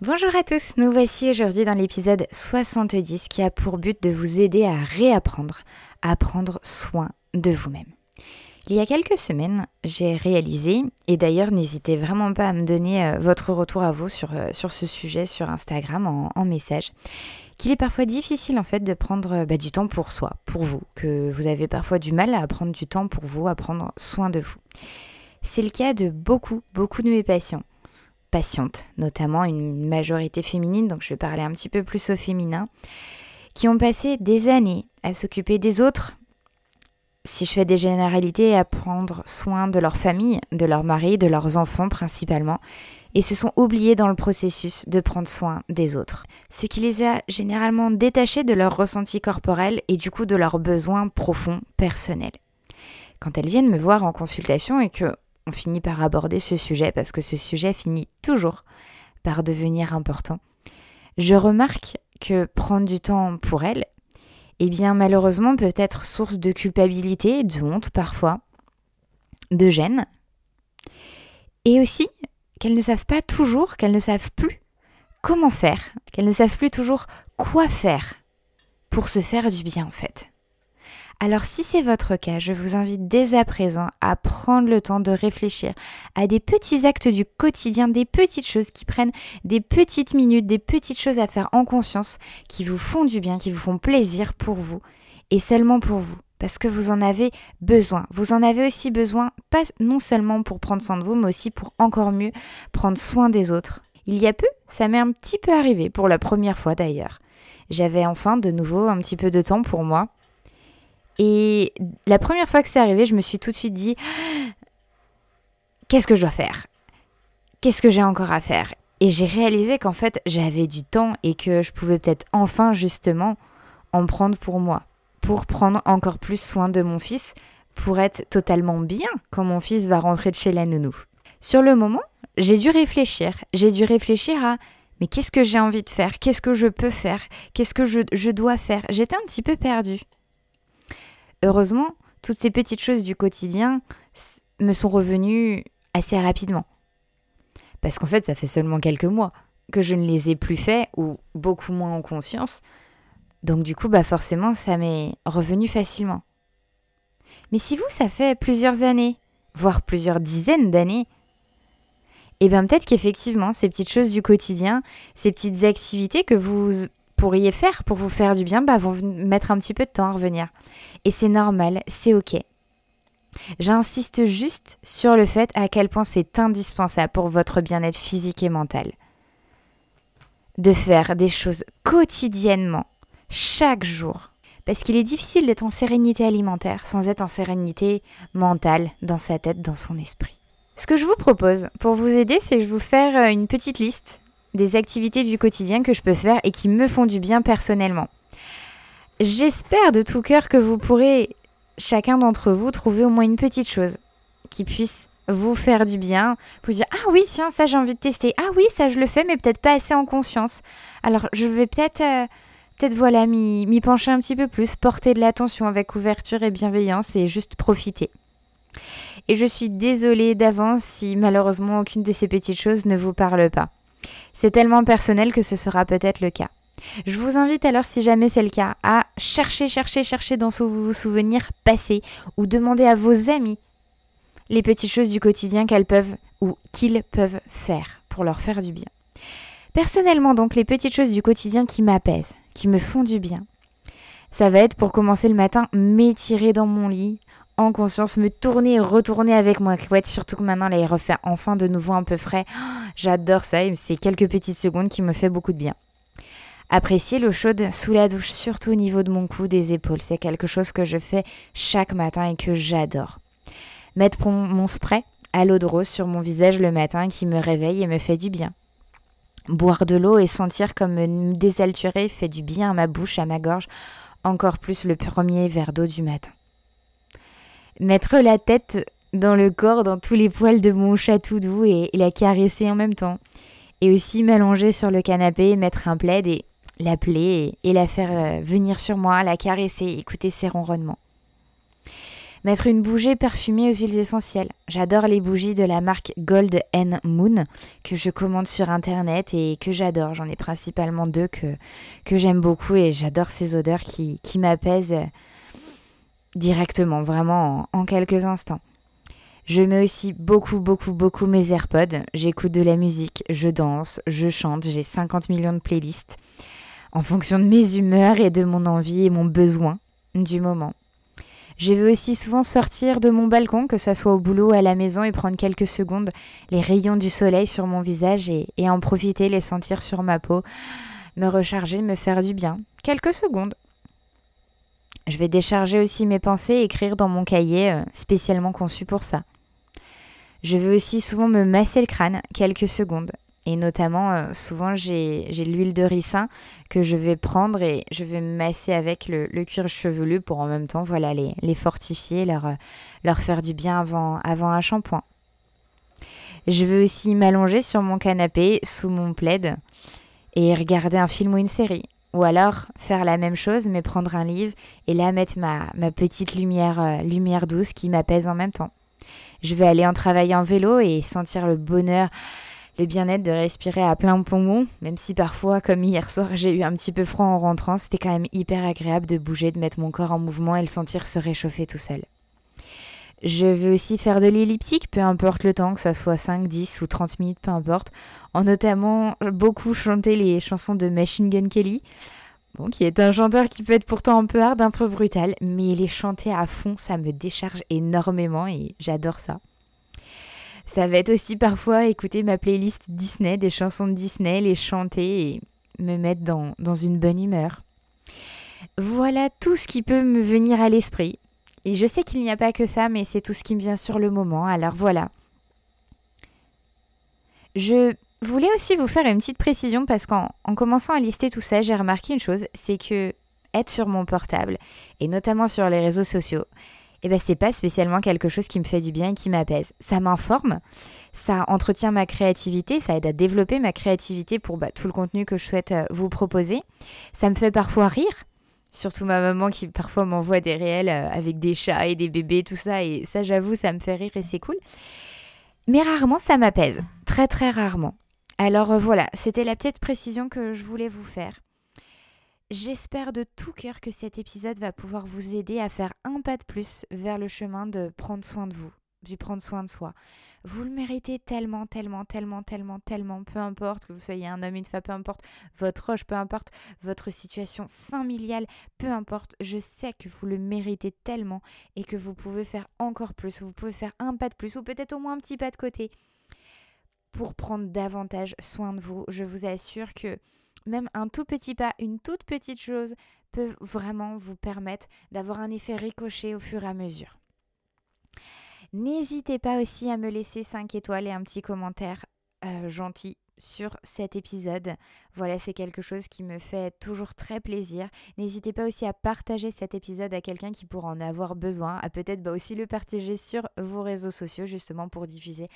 Bonjour à tous, nous voici aujourd'hui dans l'épisode 70 qui a pour but de vous aider à réapprendre à prendre soin de vous-même. Il y a quelques semaines, j'ai réalisé, et d'ailleurs n'hésitez vraiment pas à me donner euh, votre retour à vous sur, euh, ce sujet sur Instagram en, en message, qu'il est parfois difficile en fait de prendre euh, bah, du temps pour soi, pour vous, que vous avez parfois du mal à prendre du temps pour vous, à prendre soin de vous. C'est le cas de beaucoup, beaucoup de mes patients patientes, notamment une majorité féminine, donc je vais parler un petit peu plus au féminin, qui ont passé des années à s'occuper des autres, si je fais des généralités, à prendre soin de leur famille, de leur mari, de leurs enfants principalement, et se sont oubliés dans le processus de prendre soin des autres. Ce qui les a généralement détachés de leur ressenti corporel et du coup de leurs besoins profonds personnels. Quand elles viennent me voir en consultation et que on finit par aborder ce sujet parce que ce sujet finit toujours par devenir important. Je remarque que prendre du temps pour elle, eh bien malheureusement peut être source de culpabilité, de honte parfois, de gêne, et aussi qu'elles ne savent pas toujours, qu'elles ne savent plus comment faire, qu'elles ne savent plus toujours quoi faire pour se faire du bien en fait. Alors si c'est votre cas, je vous invite dès à présent à prendre le temps de réfléchir à des petits actes du quotidien, des petites choses qui prennent des petites minutes, des petites choses à faire en conscience, qui vous font du bien, qui vous font plaisir pour vous, et seulement pour vous. Parce que vous en avez besoin. Vous en avez aussi besoin, pas non seulement pour prendre soin de vous, mais aussi pour encore mieux prendre soin des autres. Il y a peu, ça m'est un petit peu arrivé, pour la première fois d'ailleurs. J'avais enfin de nouveau un petit peu de temps pour moi et la première fois que c'est arrivé, je me suis tout de suite dit qu'est-ce que je dois faire? Qu'est-ce que j'ai encore à faire? Et j'ai réalisé qu'en fait, j'avais du temps et que je pouvais peut-être enfin justement en prendre pour moi, pour prendre encore plus soin de mon fils, pour être totalement bien quand mon fils va rentrer de chez la nounou. Sur le moment, j'ai dû réfléchir. J'ai dû réfléchir à mais qu'est-ce que j'ai envie de faire? Qu'est-ce que je peux faire? Qu'est-ce que je, dois faire? J'étais un petit peu perdue. Heureusement, toutes ces petites choses du quotidien me sont revenues assez rapidement. Parce qu'en fait, ça fait seulement quelques mois que je ne les ai plus faits ou beaucoup moins en conscience. Donc du coup, bah forcément, ça m'est revenu facilement. Mais si vous, ça fait plusieurs années, voire plusieurs dizaines d'années, eh bien peut-être qu'effectivement, ces petites choses du quotidien, ces petites activités que vous pourriez faire pour vous faire du bien bah, vont mettre un petit peu de temps à revenir. Et c'est normal, c'est ok. J'insiste juste sur le fait à quel point c'est indispensable pour votre bien-être physique et mental. De faire des choses quotidiennement, chaque jour. Parce qu'il est difficile d'être en sérénité alimentaire sans être en sérénité mentale, dans sa tête, dans son esprit. Ce que je vous propose pour vous aider, c'est de vous faire euh, une petite liste des activités du quotidien que je peux faire et qui me font du bien personnellement. J'espère de tout cœur que vous pourrez, chacun d'entre vous, trouver au moins une petite chose qui puisse vous faire du bien, vous dire ah oui tiens ça j'ai envie de tester, ah oui ça je le fais mais peut-être pas assez en conscience. Alors je vais peut-être euh, peut-être voilà m'y pencher un petit peu plus, porter de l'attention avec ouverture et bienveillance et juste profiter. Et je suis désolée d'avance si malheureusement aucune de ces petites choses ne vous parle pas. C'est tellement personnel que ce sera peut-être le cas. Je vous invite alors, si jamais c'est le cas, à chercher, chercher, chercher dans vos souvenirs passés ou demander à vos amis les petites choses du quotidien qu'elles peuvent ou qu'ils peuvent faire pour leur faire du bien. Personnellement, donc, les petites choses du quotidien qui m'apaisent, qui me font du bien, ça va être pour commencer le matin m'étirer dans mon lit en conscience, me tourner et retourner avec moi couette, surtout que maintenant, là, il refait enfin de nouveau un peu frais. J'adore ça, c'est quelques petites secondes qui me fait beaucoup de bien. Apprécier l'eau chaude sous la douche, surtout au niveau de mon cou, des épaules, c'est quelque chose que je fais chaque matin et que j'adore. Mettre mon spray à l'eau de rose sur mon visage le matin qui me réveille et me fait du bien. Boire de l'eau et sentir comme me désalturer fait du bien à ma bouche, à ma gorge, encore plus le premier verre d'eau du matin. Mettre la tête dans le corps, dans tous les poils de mon chat tout doux et, la caresser en même temps. Et aussi m'allonger sur le canapé, mettre un plaid et l'appeler et, la faire euh, venir sur moi, la caresser, écouter ses ronronnements. Mettre une bougie parfumée aux huiles essentielles. J'adore les bougies de la marque Gold and Moon que je commande sur internet et que j'adore. J'en ai principalement deux que, j'aime beaucoup et j'adore ces odeurs qui m'apaisent directement, vraiment en, quelques instants. Je mets aussi beaucoup, beaucoup, beaucoup mes AirPods. J'écoute de la musique, je danse, je chante, j'ai 50 millions de playlists en fonction de mes humeurs et de mon envie et mon besoin du moment. Je vais aussi souvent sortir de mon balcon, que ce soit au boulot ou à la maison, et prendre quelques secondes les rayons du soleil sur mon visage et en profiter, les sentir sur ma peau, me recharger, me faire du bien. Quelques secondes. Je vais décharger aussi mes pensées et écrire dans mon cahier euh, spécialement conçu pour ça. Je vais aussi souvent me masser le crâne quelques secondes et notamment, euh, souvent, j'ai l'huile de ricin que je vais prendre et je vais me masser avec le, cuir chevelu pour en même temps voilà, les, fortifier, leur, euh, leur faire du bien avant, avant un shampoing. Je vais aussi m'allonger sur mon canapé sous mon plaid et regarder un film ou une série. Ou alors faire la même chose mais prendre un livre et là mettre ma, petite lumière, euh, lumière douce qui m'apaise en même temps. Je vais aller en travailler en vélo et sentir le bonheur le bien-être de respirer à plein poumon, même si parfois, comme hier soir, j'ai eu un petit peu froid en rentrant, c'était quand même hyper agréable de bouger, de mettre mon corps en mouvement et le sentir se réchauffer tout seul. Je vais aussi faire de l'elliptique, peu importe le temps, que ce soit 5, 10 ou 30 minutes, peu importe, en notamment beaucoup chanter les chansons de Machine Gun Kelly, bon, qui est un chanteur qui peut être pourtant un peu hard, un peu brutal, mais les chanter à fond, ça me décharge énormément et j'adore ça. Ça va être aussi parfois écouter ma playlist Disney, des chansons de Disney, les chanter et me mettre dans, dans une bonne humeur. Voilà tout ce qui peut me venir à l'esprit. Et je sais qu'il n'y a pas que ça, mais c'est tout ce qui me vient sur le moment. Alors voilà. Je voulais aussi vous faire une petite précision parce qu'en commençant à lister tout ça, j'ai remarqué une chose, c'est que être sur mon portable, et notamment sur les réseaux sociaux, eh ben c'est pas spécialement quelque chose qui me fait du bien et qui m'apaise. Ça m'informe, ça entretient ma créativité, ça aide à développer ma créativité pour bah, tout le contenu que je souhaite euh, vous proposer. Ça me fait parfois rire, surtout ma maman qui parfois m'envoie des réels euh, avec des chats et des bébés, tout ça, et ça j'avoue, ça me fait rire et c'est cool. Mais rarement ça m'apaise, très très rarement. Alors euh, voilà, c'était la petite précision que je voulais vous faire. J'espère de tout cœur que cet épisode va pouvoir vous aider à faire un pas de plus vers le chemin de prendre soin de vous, du prendre soin de soi. Vous le méritez tellement, tellement, tellement, tellement, tellement, peu importe que vous soyez un homme, une femme, peu importe votre âge, peu importe votre situation familiale, peu importe, je sais que vous le méritez tellement et que vous pouvez faire encore plus, vous pouvez faire un pas de plus ou peut-être au moins un petit pas de côté pour prendre davantage soin de vous. Je vous assure que même un tout petit pas, une toute petite chose peut vraiment vous permettre d'avoir un effet ricochet au fur et à mesure. N'hésitez pas aussi à me laisser 5 étoiles et un petit commentaire euh, gentil sur cet épisode. Voilà, c'est quelque chose qui me fait toujours très plaisir. N'hésitez pas aussi à partager cet épisode à quelqu'un qui pourra en avoir besoin, à peut-être bah, aussi le partager sur vos réseaux sociaux justement pour diffuser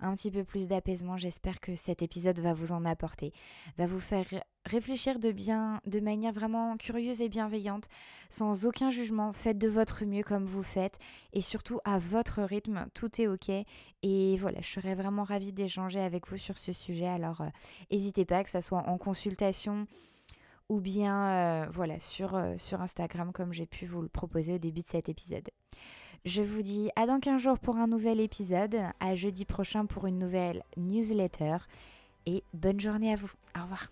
un petit peu plus d'apaisement. J'espère que cet épisode va vous en apporter, va vous faire réfléchir de bien, de manière vraiment curieuse et bienveillante, sans aucun jugement. Faites de votre mieux comme vous faites et surtout à votre rythme. Tout est ok. Et voilà, je serais vraiment ravie d'échanger avec vous sur ce sujet. Alors, euh, n'hésitez pas que ça soit en consultation ou bien euh, voilà sur, euh, sur Instagram comme j'ai pu vous le proposer au début de cet épisode. Je vous dis à dans 15 jours pour un nouvel épisode, à jeudi prochain pour une nouvelle newsletter et bonne journée à vous. Au revoir.